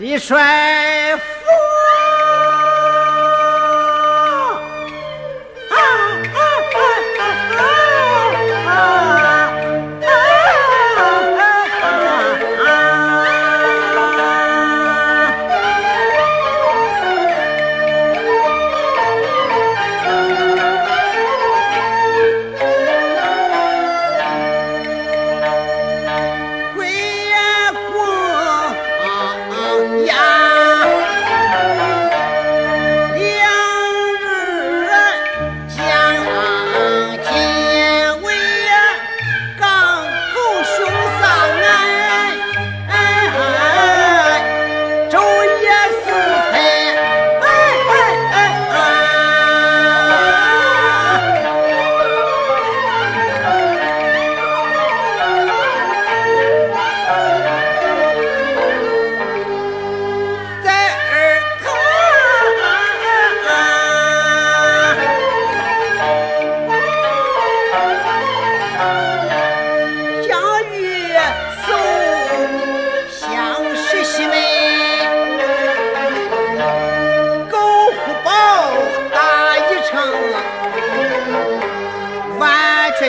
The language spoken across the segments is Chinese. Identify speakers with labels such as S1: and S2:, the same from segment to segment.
S1: 李帅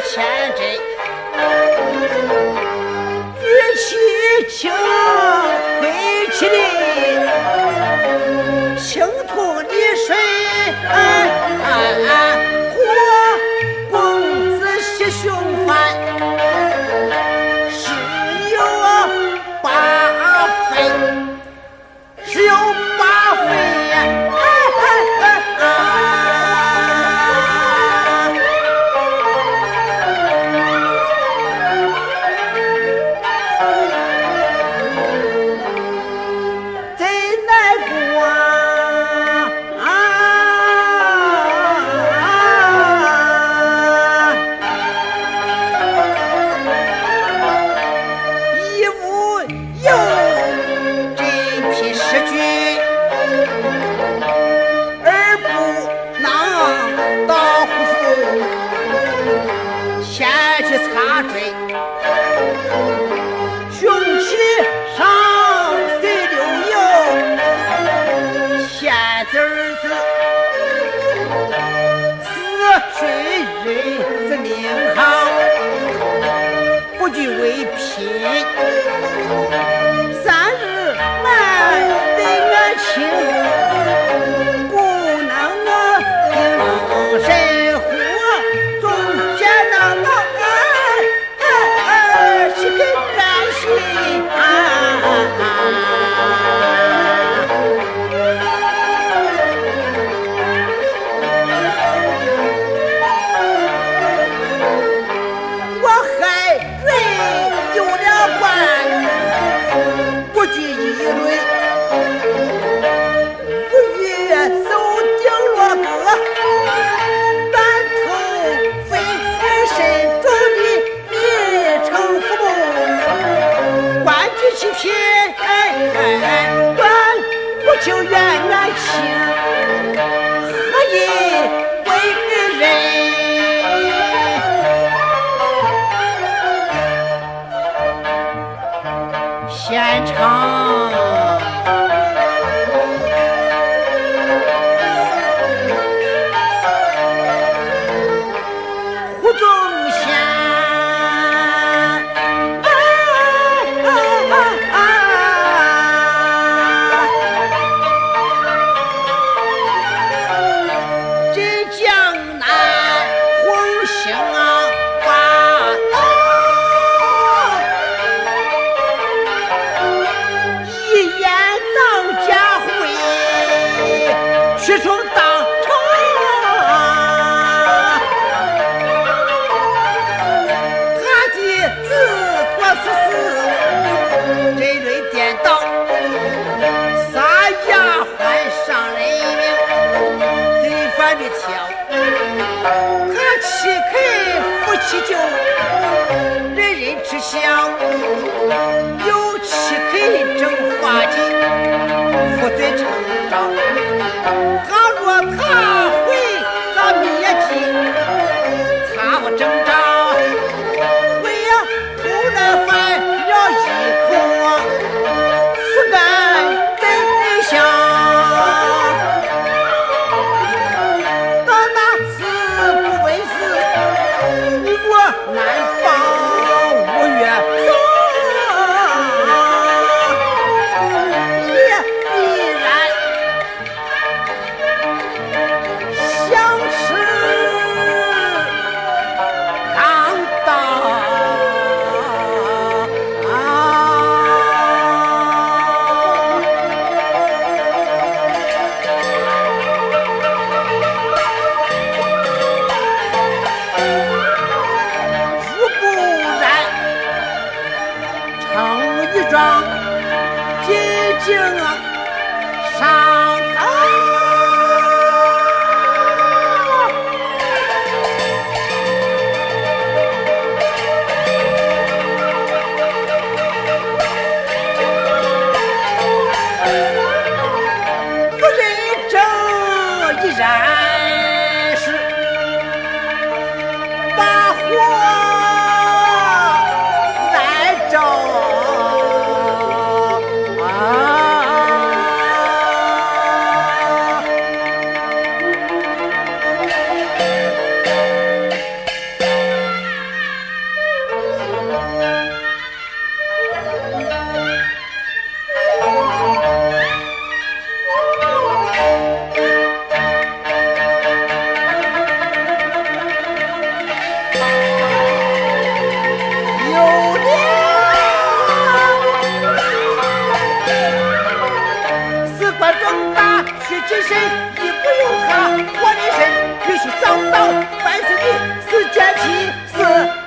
S1: 千真紫气青龙黑气的青铜到户头先去擦嘴，胸气上，水流油，天日子是水日命好，不惧为贫。you. 他说他府。井大需谨慎，一不用他我的身，必须早到万岁的是贱妻是圣奸